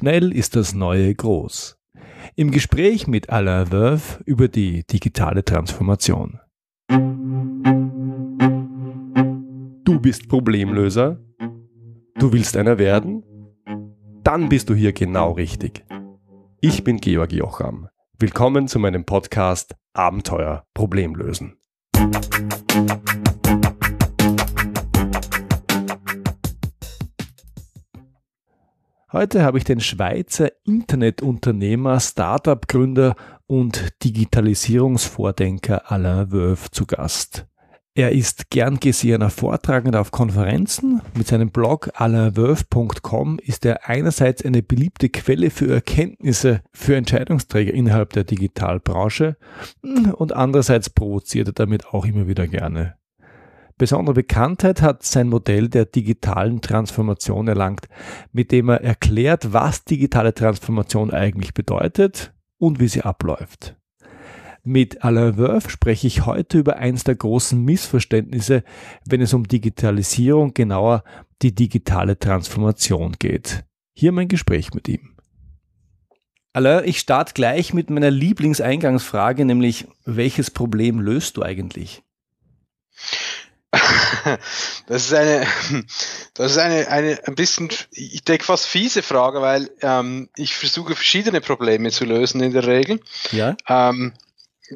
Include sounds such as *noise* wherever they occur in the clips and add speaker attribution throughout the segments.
Speaker 1: Schnell ist das Neue groß. Im Gespräch mit Alain Verve über die digitale Transformation. Du bist Problemlöser? Du willst einer werden? Dann bist du hier genau richtig. Ich bin Georg Jocham. Willkommen zu meinem Podcast Abenteuer Problemlösen. Heute habe ich den Schweizer Internetunternehmer, Startup-Gründer und Digitalisierungsvordenker Alain Wölf zu Gast. Er ist gern gesehener Vortragender auf Konferenzen. Mit seinem Blog alainwölf.com ist er einerseits eine beliebte Quelle für Erkenntnisse für Entscheidungsträger innerhalb der Digitalbranche und andererseits provoziert er damit auch immer wieder gerne. Besondere Bekanntheit hat sein Modell der digitalen Transformation erlangt, mit dem er erklärt, was digitale Transformation eigentlich bedeutet und wie sie abläuft. Mit Alain Wörf spreche ich heute über eins der großen Missverständnisse, wenn es um Digitalisierung, genauer die digitale Transformation geht. Hier mein Gespräch mit ihm. Alain, ich starte gleich mit meiner Lieblingseingangsfrage, nämlich welches Problem löst du eigentlich? *laughs*
Speaker 2: Das ist eine, *laughs* das ist eine, eine ein bisschen, ich denke fast fiese Frage, weil ähm, ich versuche verschiedene Probleme zu lösen in der Regel. Ja. Ähm,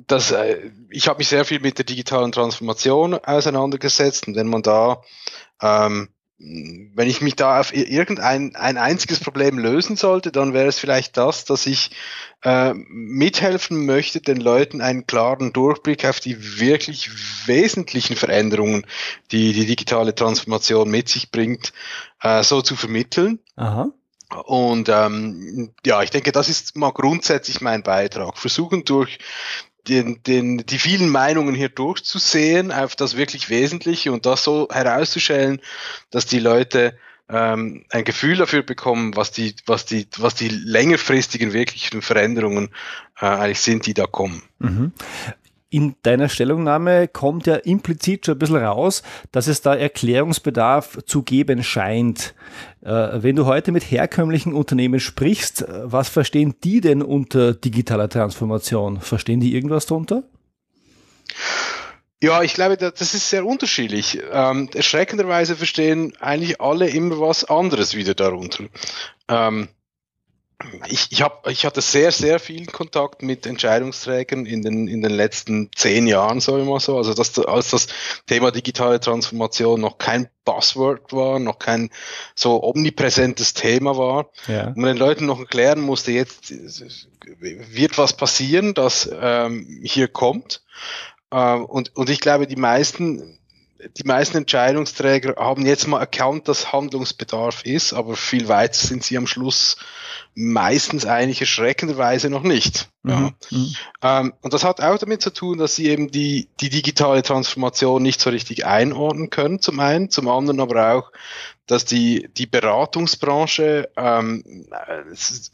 Speaker 2: das, äh, ich habe mich sehr viel mit der digitalen Transformation auseinandergesetzt und wenn man da ähm, wenn ich mich da auf irgendein ein einziges Problem lösen sollte, dann wäre es vielleicht das, dass ich äh, mithelfen möchte, den Leuten einen klaren Durchblick auf die wirklich wesentlichen Veränderungen, die die digitale Transformation mit sich bringt, äh, so zu vermitteln. Aha. Und ähm, ja, ich denke, das ist mal grundsätzlich mein Beitrag. Versuchen durch den, den, die vielen Meinungen hier durchzusehen auf das wirklich Wesentliche und das so herauszustellen, dass die Leute ähm, ein Gefühl dafür bekommen, was die, was die, was die längerfristigen wirklichen Veränderungen äh, eigentlich sind, die da kommen. Mhm
Speaker 1: in deiner Stellungnahme kommt ja implizit schon ein bisschen raus, dass es da Erklärungsbedarf zu geben scheint. Äh, wenn du heute mit herkömmlichen Unternehmen sprichst, äh, was verstehen die denn unter digitaler Transformation? Verstehen die irgendwas darunter?
Speaker 2: Ja, ich glaube, das ist sehr unterschiedlich. Ähm, erschreckenderweise verstehen eigentlich alle immer was anderes wieder darunter. Ähm, ich, ich, hab, ich hatte sehr, sehr viel Kontakt mit Entscheidungsträgern in den, in den letzten zehn Jahren, ich mal so. Also dass, als das Thema digitale Transformation noch kein Buzzword war, noch kein so omnipräsentes Thema war. Ja. Und man den Leuten noch erklären musste, jetzt wird was passieren, das ähm, hier kommt. Ähm, und, und ich glaube, die meisten die meisten Entscheidungsträger haben jetzt mal erkannt, dass Handlungsbedarf ist, aber viel weiter sind sie am Schluss meistens eigentlich erschreckenderweise noch nicht. Mhm. Ja. Mhm. Ähm, und das hat auch damit zu tun, dass sie eben die, die digitale Transformation nicht so richtig einordnen können, zum einen, zum anderen aber auch, dass die, die Beratungsbranche ähm,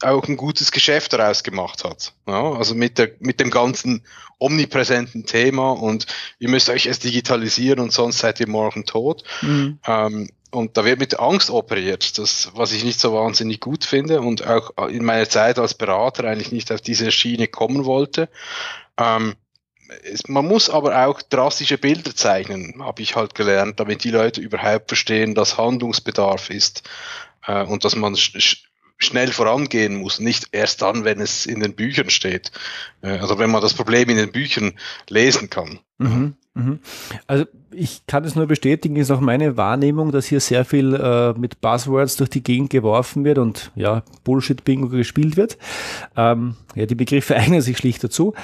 Speaker 2: auch ein gutes Geschäft daraus gemacht hat. Ja, also mit, der, mit dem ganzen omnipräsenten Thema und ihr müsst euch erst digitalisieren und sonst seid ihr morgen tot. Mhm. Ähm, und da wird mit Angst operiert, das, was ich nicht so wahnsinnig gut finde und auch in meiner Zeit als Berater eigentlich nicht auf diese Schiene kommen wollte. Ähm, es, man muss aber auch drastische Bilder zeichnen, habe ich halt gelernt, damit die Leute überhaupt verstehen, dass Handlungsbedarf ist äh, und dass man sch schnell vorangehen muss, nicht erst dann, wenn es in den Büchern steht. Äh, also wenn man das Problem in den Büchern lesen kann. Mhm,
Speaker 1: mhm. Also ich kann es nur bestätigen, ist auch meine Wahrnehmung, dass hier sehr viel äh, mit Buzzwords durch die Gegend geworfen wird und ja, Bullshit-Bingo gespielt wird. Ähm, ja, die Begriffe *laughs* eignen sich schlicht dazu.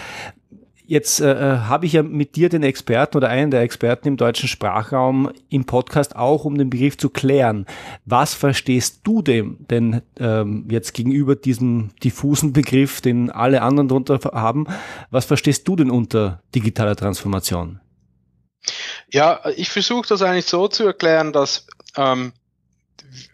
Speaker 1: Jetzt äh, äh, habe ich ja mit dir den Experten oder einen der Experten im deutschen Sprachraum im Podcast auch, um den Begriff zu klären. Was verstehst du dem denn ähm, jetzt gegenüber diesem diffusen Begriff, den alle anderen darunter haben? Was verstehst du denn unter digitaler Transformation?
Speaker 2: Ja, ich versuche das eigentlich so zu erklären, dass ähm,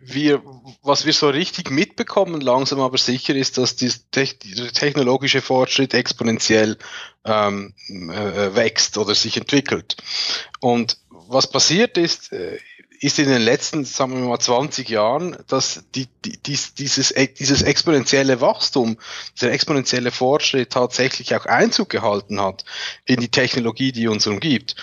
Speaker 2: wir, was wir so richtig mitbekommen, langsam aber sicher, ist, dass der technologische Fortschritt exponentiell ähm, äh, wächst oder sich entwickelt. Und was passiert ist, äh, ist in den letzten, sagen wir mal, 20 Jahren, dass die, die, dies, dieses, dieses exponentielle Wachstum, dieser exponentielle Fortschritt tatsächlich auch Einzug gehalten hat in die Technologie, die uns umgibt.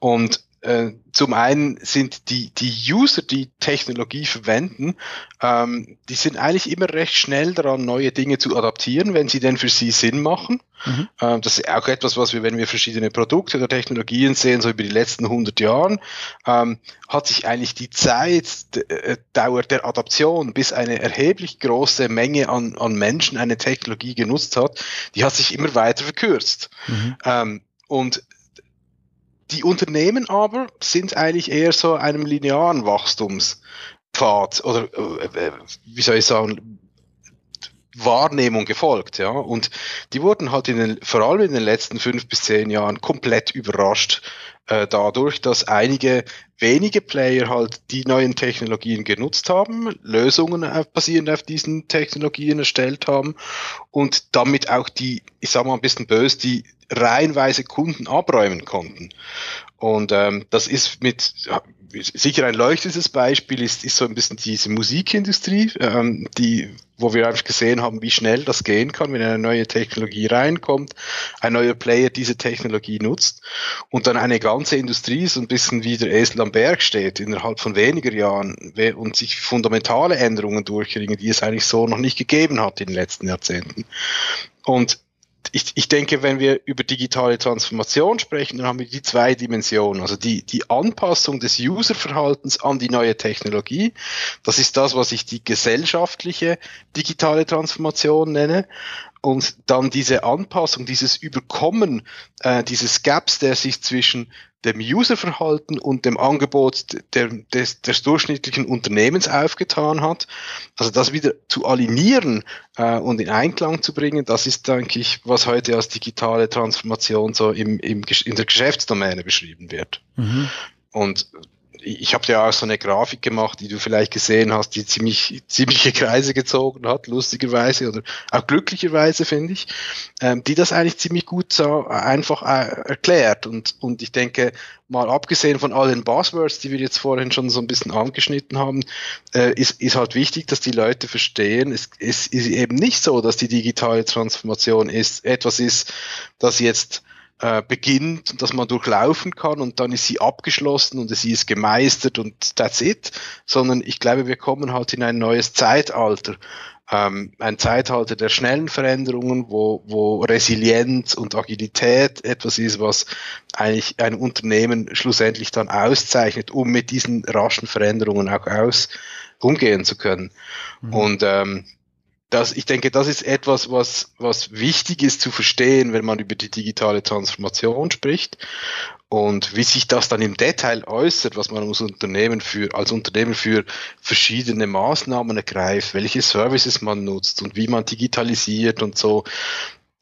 Speaker 2: Und äh, zum einen sind die, die User, die Technologie verwenden, ähm, die sind eigentlich immer recht schnell daran, neue Dinge zu adaptieren, wenn sie denn für sie Sinn machen. Mhm. Ähm, das ist auch etwas, was wir, wenn wir verschiedene Produkte oder Technologien sehen, so über die letzten 100 Jahren, ähm, hat sich eigentlich die Zeit, äh, Dauer der Adaption, bis eine erheblich große Menge an, an Menschen eine Technologie genutzt hat, die hat sich immer weiter verkürzt. Mhm. Ähm, und die Unternehmen aber sind eigentlich eher so einem linearen Wachstumspfad oder äh, äh, wie soll ich sagen, Wahrnehmung gefolgt, ja. Und die wurden halt in den, vor allem in den letzten fünf bis zehn Jahren komplett überrascht äh, dadurch, dass einige wenige Player halt die neuen Technologien genutzt haben, Lösungen auf, basierend auf diesen Technologien erstellt haben und damit auch die, ich sag mal ein bisschen böse, die reihenweise Kunden abräumen konnten. Und ähm, das ist mit sicher ein leuchtendes Beispiel ist, ist so ein bisschen diese Musikindustrie, ähm, die, wo wir einfach gesehen haben, wie schnell das gehen kann, wenn eine neue Technologie reinkommt, ein neuer Player diese Technologie nutzt und dann eine ganze Industrie so ein bisschen wie der Esel am Berg steht, innerhalb von weniger Jahren und sich fundamentale Änderungen durchringen, die es eigentlich so noch nicht gegeben hat in den letzten Jahrzehnten. Und ich, ich denke, wenn wir über digitale Transformation sprechen, dann haben wir die zwei Dimensionen. Also die, die Anpassung des Userverhaltens an die neue Technologie. Das ist das, was ich die gesellschaftliche digitale Transformation nenne und dann diese Anpassung, dieses Überkommen äh, dieses Gaps, der sich zwischen dem Userverhalten und dem Angebot der, des, des durchschnittlichen Unternehmens aufgetan hat. Also das wieder zu alignieren äh, und in Einklang zu bringen, das ist, denke ich, was heute als digitale Transformation so im, im, in der Geschäftsdomäne beschrieben wird. Mhm. Und ich habe ja auch so eine Grafik gemacht, die du vielleicht gesehen hast, die ziemlich ziemliche Kreise gezogen hat, lustigerweise oder auch glücklicherweise finde ich, ähm, die das eigentlich ziemlich gut so einfach äh, erklärt. Und und ich denke mal abgesehen von allen Buzzwords, die wir jetzt vorhin schon so ein bisschen angeschnitten haben, äh, ist ist halt wichtig, dass die Leute verstehen, es, es ist eben nicht so, dass die digitale Transformation ist etwas ist, das jetzt äh, beginnt und dass man durchlaufen kann und dann ist sie abgeschlossen und sie ist gemeistert und that's it, sondern ich glaube, wir kommen halt in ein neues Zeitalter. Ähm, ein Zeitalter der schnellen Veränderungen, wo, wo Resilienz und Agilität etwas ist, was eigentlich ein Unternehmen schlussendlich dann auszeichnet, um mit diesen raschen Veränderungen auch aus umgehen zu können. Mhm. Und ähm, das, ich denke, das ist etwas, was, was wichtig ist zu verstehen, wenn man über die digitale Transformation spricht. Und wie sich das dann im Detail äußert, was man als Unternehmen für, als Unternehmen für verschiedene Maßnahmen ergreift, welche Services man nutzt und wie man digitalisiert und so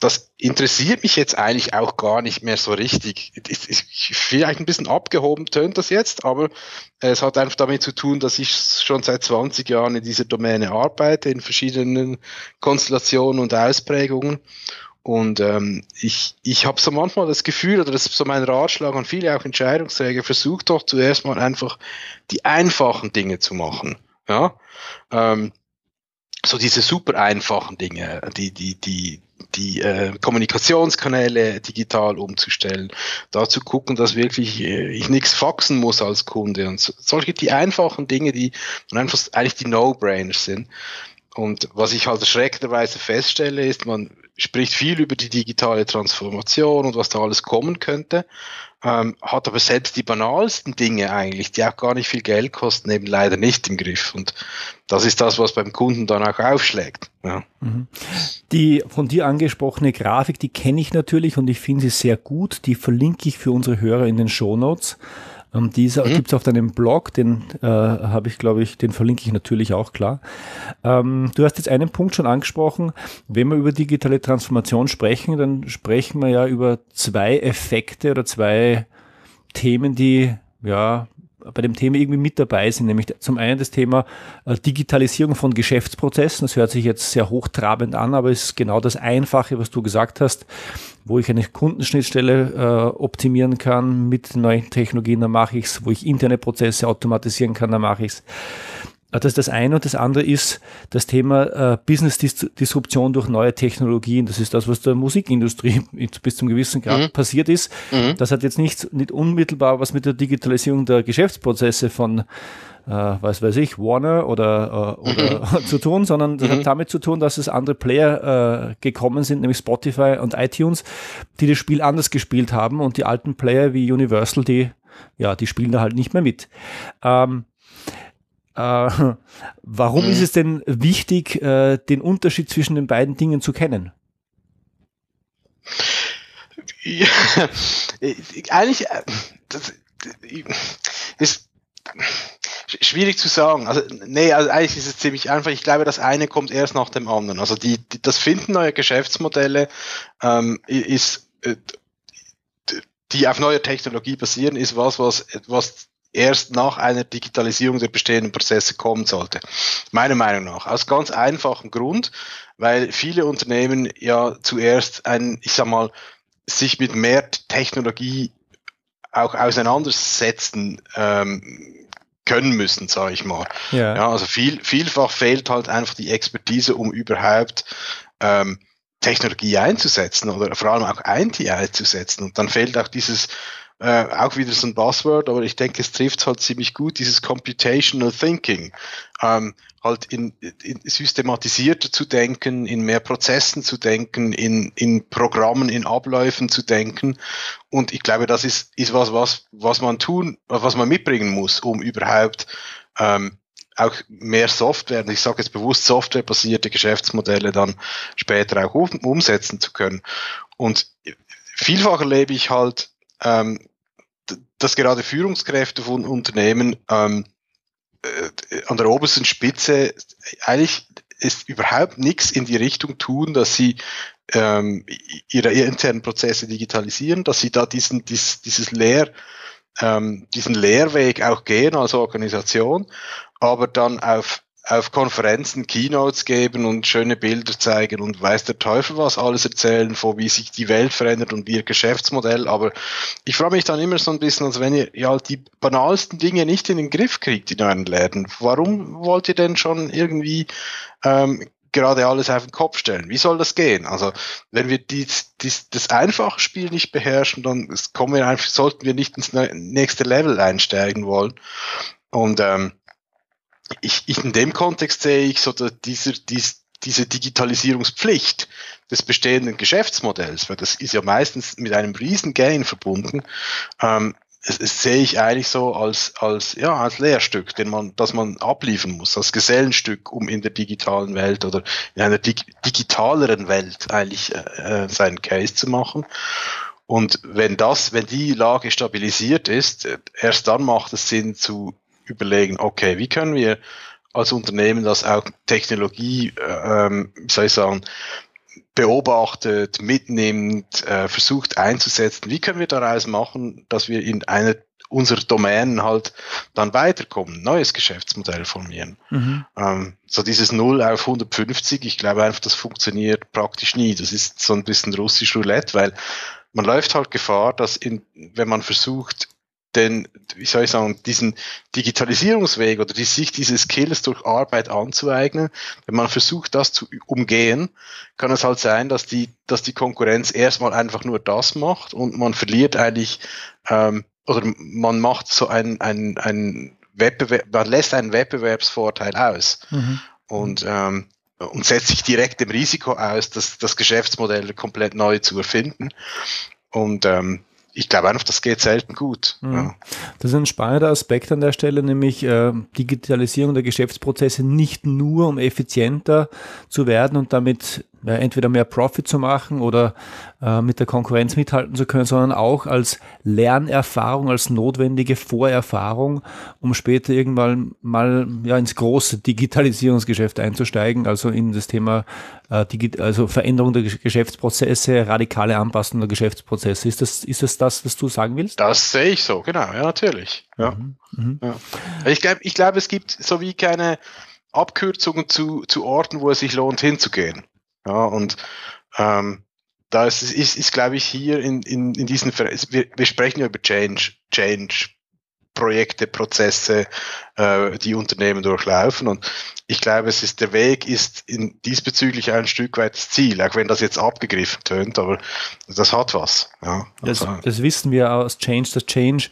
Speaker 2: das interessiert mich jetzt eigentlich auch gar nicht mehr so richtig. Vielleicht ein bisschen abgehoben tönt das jetzt, aber es hat einfach damit zu tun, dass ich schon seit 20 Jahren in dieser Domäne arbeite, in verschiedenen Konstellationen und Ausprägungen. Und ähm, ich, ich habe so manchmal das Gefühl, oder das ist so mein Ratschlag an viele auch Entscheidungsträger, versucht doch zuerst mal einfach die einfachen Dinge zu machen. Ja, ähm, so diese super einfachen Dinge, die, die, die, die äh, Kommunikationskanäle digital umzustellen, dazu gucken, dass wirklich äh, ich nichts faxen muss als Kunde und so, solche die einfachen Dinge, die einfach eigentlich die No-Brainers sind. Und was ich halt erschreckenderweise feststelle, ist, man spricht viel über die digitale Transformation und was da alles kommen könnte, ähm, hat aber selbst die banalsten Dinge eigentlich, die auch gar nicht viel Geld kosten, eben leider nicht im Griff. Und das ist das, was beim Kunden dann auch aufschlägt. Ja. Mhm.
Speaker 1: Die von dir angesprochene Grafik, die kenne ich natürlich und ich finde sie sehr gut. Die verlinke ich für unsere Hörer in den Show Notes. Ähm, dieser mhm. gibt es auf deinem Blog, den äh, habe ich, glaube ich, den verlinke ich natürlich auch klar. Ähm, du hast jetzt einen Punkt schon angesprochen. Wenn wir über digitale Transformation sprechen, dann sprechen wir ja über zwei Effekte oder zwei Themen, die ja bei dem Thema irgendwie mit dabei sind, nämlich zum einen das Thema äh, Digitalisierung von Geschäftsprozessen. Das hört sich jetzt sehr hochtrabend an, aber ist genau das Einfache, was du gesagt hast, wo ich eine Kundenschnittstelle äh, optimieren kann mit neuen Technologien, dann mache ich es, wo ich interne Prozesse automatisieren kann, dann mache ich es. Das ist das eine und das andere ist das Thema äh, Business-Disruption durch neue Technologien. Das ist das, was der Musikindustrie *laughs* bis zum gewissen Grad mhm. passiert ist. Mhm. Das hat jetzt nicht, nicht unmittelbar was mit der Digitalisierung der Geschäftsprozesse von äh, was weiß ich, Warner oder, äh, oder mhm. *laughs* zu tun, sondern das hat mhm. damit zu tun, dass es andere Player äh, gekommen sind, nämlich Spotify und iTunes, die das Spiel anders gespielt haben und die alten Player wie Universal, die ja, die spielen da halt nicht mehr mit. Ähm, äh, *laughs* warum mhm. ist es denn wichtig, äh, den Unterschied zwischen den beiden Dingen zu kennen?
Speaker 2: Ja, *laughs* eigentlich, äh, das ist schwierig zu sagen. Also, nee, also eigentlich ist es ziemlich einfach. Ich glaube, das eine kommt erst nach dem anderen. Also, die, die das Finden neuer Geschäftsmodelle ähm, ist, die auf neuer Technologie basieren, ist was, was, was erst nach einer Digitalisierung der bestehenden Prozesse kommen sollte. Meiner Meinung nach. Aus ganz einfachem Grund, weil viele Unternehmen ja zuerst ein, ich sag mal, sich mit mehr Technologie auch auseinandersetzen ähm, können müssen, sage ich mal. Ja. ja. also viel, vielfach fehlt halt einfach die Expertise, um überhaupt ähm, Technologie einzusetzen oder vor allem auch IT einzusetzen. Und dann fehlt auch dieses äh, auch wieder so ein Buzzword, aber ich denke, es trifft halt ziemlich gut, dieses Computational Thinking. Ähm, halt in, in systematisiert zu denken, in mehr Prozessen zu denken, in, in Programmen, in Abläufen zu denken. Und ich glaube, das ist, ist was, was, was man tun, was man mitbringen muss, um überhaupt ähm, auch mehr Software, ich sage jetzt bewusst softwarebasierte Geschäftsmodelle dann später auch um, umsetzen zu können. Und vielfach erlebe ich halt ähm, dass gerade Führungskräfte von Unternehmen ähm, äh, an der obersten Spitze eigentlich ist überhaupt nichts in die Richtung tun, dass sie ähm, ihre internen Prozesse digitalisieren, dass sie da diesen, dies, dieses Lehr, ähm, diesen Lehrweg auch gehen als Organisation, aber dann auf auf Konferenzen Keynotes geben und schöne Bilder zeigen und weiß der Teufel was alles erzählen, vor wie sich die Welt verändert und ihr Geschäftsmodell. Aber ich frage mich dann immer so ein bisschen, als wenn ihr ja die banalsten Dinge nicht in den Griff kriegt in euren Läden. Warum wollt ihr denn schon irgendwie ähm, gerade alles auf den Kopf stellen? Wie soll das gehen? Also wenn wir dies, dies, das einfache Spiel nicht beherrschen, dann kommen wir einfach, sollten wir nicht ins nächste Level einsteigen wollen. Und ähm, ich, ich in dem Kontext sehe ich so dieser, dies, diese Digitalisierungspflicht des bestehenden Geschäftsmodells, weil das ist ja meistens mit einem riesen Gain verbunden, ähm, es, es sehe ich eigentlich so als, als, ja, als Lehrstück, den man, das man abliefern muss, als Gesellenstück, um in der digitalen Welt oder in einer dig digitaleren Welt eigentlich äh, äh seinen Case zu machen. Und wenn das, wenn die Lage stabilisiert ist, erst dann macht es Sinn zu überlegen, okay, wie können wir als Unternehmen das auch Technologie, ähm, soll ich sagen, beobachtet, mitnimmt, äh, versucht einzusetzen. Wie können wir daraus machen, dass wir in einer unserer Domänen halt dann weiterkommen, neues Geschäftsmodell formieren. Mhm. Ähm, so dieses 0 auf 150, ich glaube einfach, das funktioniert praktisch nie. Das ist so ein bisschen russisch Roulette, weil man läuft halt Gefahr, dass in, wenn man versucht, denn, wie soll ich sagen, diesen Digitalisierungsweg oder die, sich diese Skills durch Arbeit anzueignen, wenn man versucht, das zu umgehen, kann es halt sein, dass die, dass die Konkurrenz erstmal einfach nur das macht und man verliert eigentlich, ähm, oder man macht so ein, ein, ein Wettbewerb, man lässt einen Wettbewerbsvorteil aus. Mhm. Und, ähm, und setzt sich direkt dem Risiko aus, das, das Geschäftsmodell komplett neu zu erfinden. Und ähm, ich glaube einfach, das geht selten gut. Mhm. Ja.
Speaker 1: Das ist ein spannender Aspekt an der Stelle, nämlich äh, Digitalisierung der Geschäftsprozesse nicht nur, um effizienter zu werden und damit entweder mehr Profit zu machen oder äh, mit der Konkurrenz mithalten zu können, sondern auch als Lernerfahrung, als notwendige Vorerfahrung, um später irgendwann mal ja, ins große Digitalisierungsgeschäft einzusteigen, also in das Thema äh, also Veränderung der Geschäftsprozesse, radikale Anpassung der Geschäftsprozesse. Ist das, ist das das, was du sagen willst?
Speaker 2: Das sehe ich so, genau, ja, natürlich. Ja. Mhm. Mhm. ja. Ich glaube, ich glaube, es gibt so wie keine Abkürzungen zu, zu Orten, wo es sich lohnt, hinzugehen. Ja, und ähm, da ist, ist, ist glaube ich, hier in, in, in diesen, wir, wir sprechen ja über Change, Change, Projekte, Prozesse, äh, die Unternehmen durchlaufen. Und ich glaube, es ist der Weg ist in, diesbezüglich ein Stück weit das Ziel, auch wenn das jetzt abgegriffen tönt, aber das hat was. Ja,
Speaker 1: also. das, das wissen wir aus Change, das Change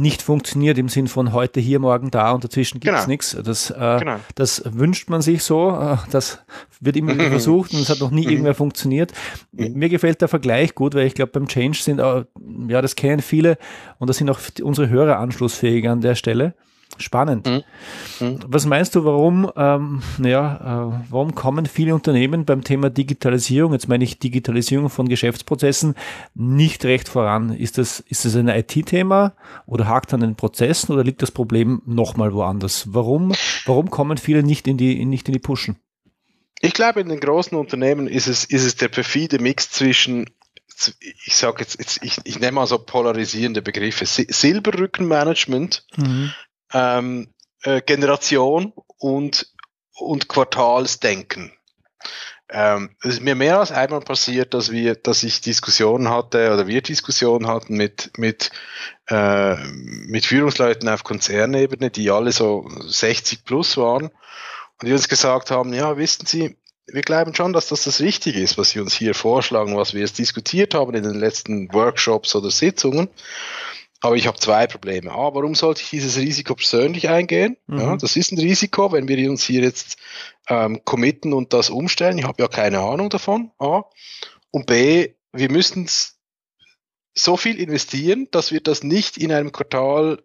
Speaker 1: nicht funktioniert im Sinn von heute hier, morgen da und dazwischen gibt es genau. nichts. Das, äh, genau. das wünscht man sich so. Äh, das wird immer wieder *laughs* versucht und es hat noch nie irgendwer funktioniert. Mhm. Mir gefällt der Vergleich gut, weil ich glaube, beim Change sind, auch, ja, das kennen viele und da sind auch unsere Hörer anschlussfähig an der Stelle. Spannend. Mhm. Mhm. Was meinst du, warum, ähm, naja, äh, warum kommen viele Unternehmen beim Thema Digitalisierung, jetzt meine ich Digitalisierung von Geschäftsprozessen, nicht recht voran? Ist das, ist das ein IT-Thema oder hakt an den Prozessen oder liegt das Problem nochmal woanders? Warum, warum kommen viele nicht in die, nicht in die Pushen?
Speaker 2: Ich glaube, in den großen Unternehmen ist es, ist es der perfide Mix zwischen ich sage jetzt, jetzt ich, ich nehme mal so polarisierende Begriffe, Silberrückenmanagement mhm ähm, äh, Generation und, und Quartalsdenken. Ähm, es ist mir mehr als einmal passiert, dass wir, dass ich Diskussionen hatte oder wir Diskussionen hatten mit, mit, äh, mit Führungsleuten auf Konzernebene, die alle so 60 plus waren und die uns gesagt haben, ja, wissen Sie, wir glauben schon, dass das das Richtige ist, was Sie uns hier vorschlagen, was wir jetzt diskutiert haben in den letzten Workshops oder Sitzungen. Aber ich habe zwei Probleme. A, warum sollte ich dieses Risiko persönlich eingehen? Mhm. Ja, das ist ein Risiko, wenn wir uns hier jetzt ähm, committen und das umstellen. Ich habe ja keine Ahnung davon. A. Und B, wir müssen so viel investieren, dass wir das nicht in einem Quartal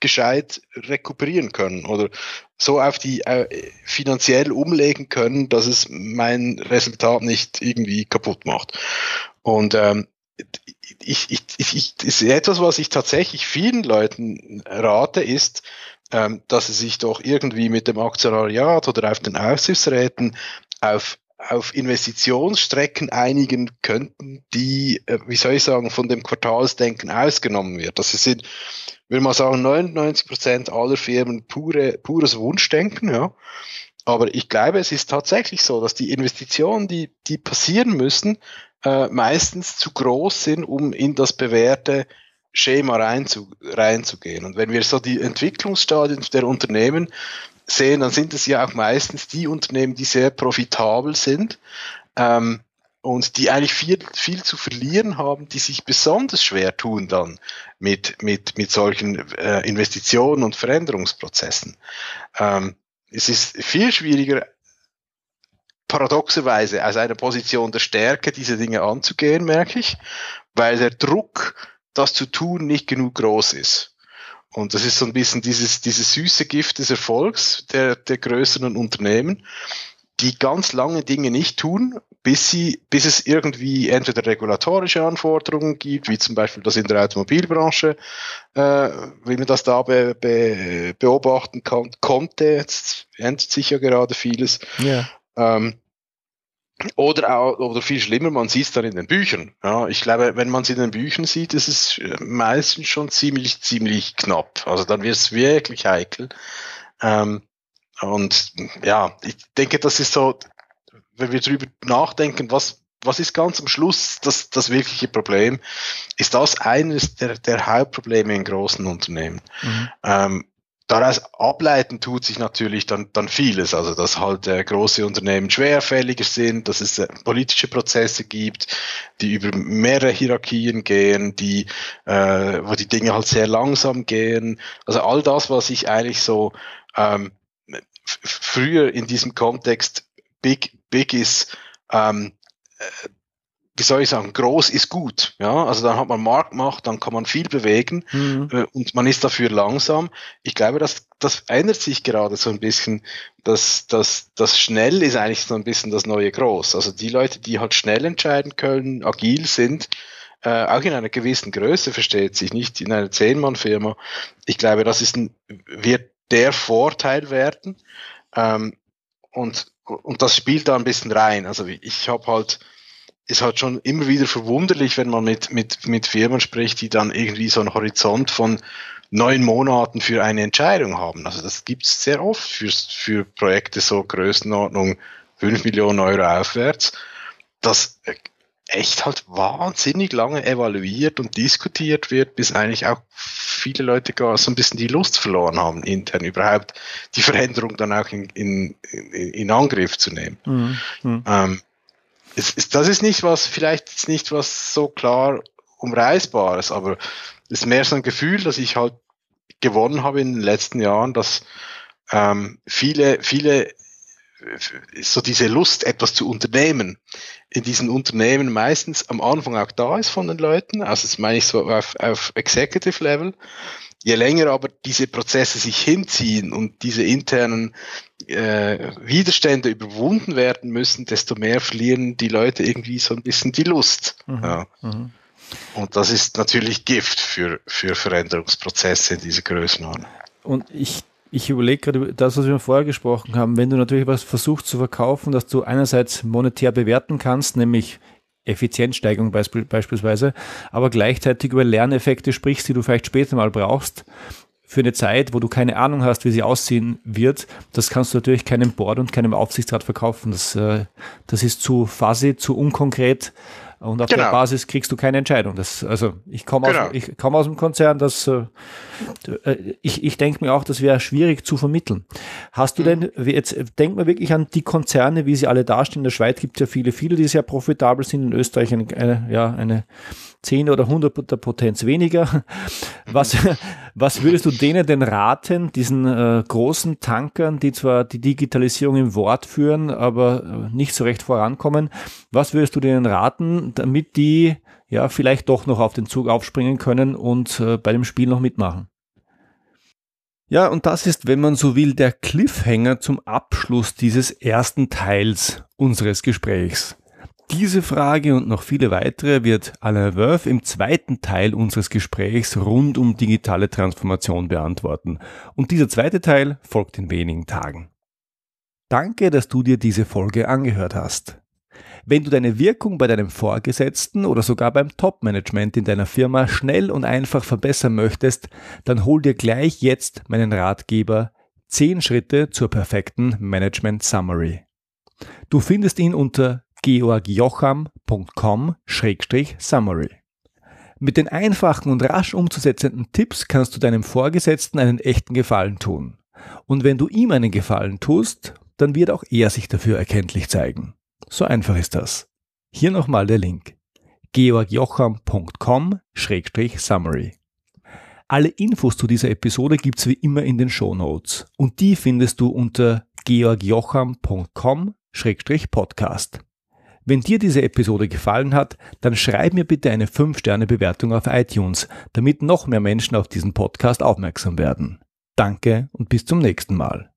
Speaker 2: gescheit rekuperieren können oder so auf die äh, finanziell umlegen können, dass es mein Resultat nicht irgendwie kaputt macht. Und ähm, ich, ich, ich, ich, ist etwas, was ich tatsächlich vielen Leuten rate, ist, ähm, dass sie sich doch irgendwie mit dem Aktionariat oder auf den Aufsichtsräten auf auf Investitionsstrecken einigen könnten, die, äh, wie soll ich sagen, von dem Quartalsdenken ausgenommen wird. Das sind, würde man sagen, 99 Prozent aller Firmen pure, pures Wunschdenken, ja. Aber ich glaube, es ist tatsächlich so, dass die Investitionen, die, die passieren müssen, äh, meistens zu groß sind, um in das bewährte Schema reinzu, reinzugehen. Und wenn wir so die Entwicklungsstadien der Unternehmen sehen, dann sind es ja auch meistens die Unternehmen, die sehr profitabel sind ähm, und die eigentlich viel, viel zu verlieren haben, die sich besonders schwer tun dann mit, mit, mit solchen äh, Investitionen und Veränderungsprozessen. Ähm, es ist viel schwieriger, paradoxerweise aus einer Position der Stärke diese Dinge anzugehen, merke ich, weil der Druck, das zu tun, nicht genug groß ist. Und das ist so ein bisschen dieses, dieses süße Gift des Erfolgs der, der größeren Unternehmen, die ganz lange Dinge nicht tun, bis sie, bis es irgendwie entweder regulatorische Anforderungen gibt, wie zum Beispiel das in der Automobilbranche, äh, wie man das da be, be, beobachten kann, konnte, jetzt ändert sich ja gerade vieles. Ja. Ähm, oder auch, oder viel schlimmer, man sieht es dann in den Büchern. Ja, ich glaube, wenn man es in den Büchern sieht, ist es meistens schon ziemlich, ziemlich knapp. Also dann wird es wirklich heikel. Ähm, und ja, ich denke, das ist so, wenn wir drüber nachdenken, was, was ist ganz am Schluss das, das wirkliche Problem, ist das eines der, der Hauptprobleme in großen Unternehmen. Mhm. Ähm, daraus ableiten tut sich natürlich dann, dann vieles. Also, dass halt äh, große Unternehmen schwerfälliger sind, dass es äh, politische Prozesse gibt, die über mehrere Hierarchien gehen, die, äh, wo die Dinge halt sehr langsam gehen. Also all das, was ich eigentlich so ähm, früher in diesem Kontext Big, Big ist, ähm, äh, wie soll ich sagen, groß ist gut. Ja, also dann hat man Marktmacht, dann kann man viel bewegen mhm. äh, und man ist dafür langsam. Ich glaube, dass das ändert sich gerade so ein bisschen. dass das, das schnell ist eigentlich so ein bisschen das neue Groß. Also die Leute, die halt schnell entscheiden können, agil sind, äh, auch in einer gewissen Größe versteht sich, nicht in einer Zehn-Mann-Firma. Ich glaube, das ist ein, wird der Vorteil werden. Ähm, und, und das spielt da ein bisschen rein. Also ich habe halt ist halt schon immer wieder verwunderlich, wenn man mit, mit, mit Firmen spricht, die dann irgendwie so einen Horizont von neun Monaten für eine Entscheidung haben. Also das gibt es sehr oft für, für Projekte so Größenordnung fünf Millionen Euro aufwärts, dass echt halt wahnsinnig lange evaluiert und diskutiert wird, bis eigentlich auch viele Leute gar so ein bisschen die Lust verloren haben, intern überhaupt die Veränderung dann auch in, in, in Angriff zu nehmen. Mhm. Mhm. Ähm, es, es, das ist nicht was, vielleicht nicht was so klar umreißbares, aber es ist mehr so ein Gefühl, dass ich halt gewonnen habe in den letzten Jahren, dass ähm, viele, viele so diese Lust, etwas zu unternehmen, in diesen Unternehmen meistens am Anfang auch da ist von den Leuten. Also das meine ich so auf, auf Executive Level. Je länger aber diese Prozesse sich hinziehen und diese internen äh, Widerstände überwunden werden müssen, desto mehr verlieren die Leute irgendwie so ein bisschen die Lust. Mhm. Ja. Mhm. Und das ist natürlich Gift für, für Veränderungsprozesse in dieser Größenordnung.
Speaker 1: Und ich, ich überlege gerade das, was wir vorher gesprochen haben, wenn du natürlich was versuchst zu verkaufen, dass du einerseits monetär bewerten kannst, nämlich Effizienzsteigerung beispielsweise, aber gleichzeitig über Lerneffekte sprichst, die du vielleicht später mal brauchst, für eine Zeit, wo du keine Ahnung hast, wie sie aussehen wird, das kannst du natürlich keinem Board und keinem Aufsichtsrat verkaufen. Das, äh, das ist zu fuzzy, zu unkonkret und auf genau. der Basis kriegst du keine Entscheidung. Das, also ich komme genau. aus, ich komme aus dem Konzern, das äh, ich, ich denke mir auch, das wäre schwierig zu vermitteln. Hast du mhm. denn, jetzt denk mal wirklich an die Konzerne, wie sie alle dastehen. In der Schweiz gibt es ja viele, viele, die sehr profitabel sind. In Österreich eine, eine ja, eine 10 oder 100 der Potenz weniger. *laughs* Was, was würdest du denen denn raten, diesen äh, großen Tankern, die zwar die Digitalisierung im Wort führen, aber äh, nicht so recht vorankommen? Was würdest du denen raten, damit die ja vielleicht doch noch auf den Zug aufspringen können und äh, bei dem Spiel noch mitmachen? Ja, und das ist, wenn man so will, der Cliffhanger zum Abschluss dieses ersten Teils unseres Gesprächs. Diese Frage und noch viele weitere wird Alain Worth im zweiten Teil unseres Gesprächs rund um digitale Transformation beantworten. Und dieser zweite Teil folgt in wenigen Tagen. Danke, dass du dir diese Folge angehört hast. Wenn du deine Wirkung bei deinem Vorgesetzten oder sogar beim Top-Management in deiner Firma schnell und einfach verbessern möchtest, dann hol dir gleich jetzt meinen Ratgeber 10 Schritte zur perfekten Management Summary. Du findest ihn unter georgjocham.com-summary. Mit den einfachen und rasch umzusetzenden Tipps kannst du deinem Vorgesetzten einen echten Gefallen tun. Und wenn du ihm einen Gefallen tust, dann wird auch er sich dafür erkenntlich zeigen. So einfach ist das. Hier nochmal der Link. georgjocham.com-summary. Alle Infos zu dieser Episode gibt's wie immer in den Show Notes und die findest du unter georgjocham.com-podcast. Wenn dir diese Episode gefallen hat, dann schreib mir bitte eine 5-Sterne-Bewertung auf iTunes, damit noch mehr Menschen auf diesen Podcast aufmerksam werden. Danke und bis zum nächsten Mal.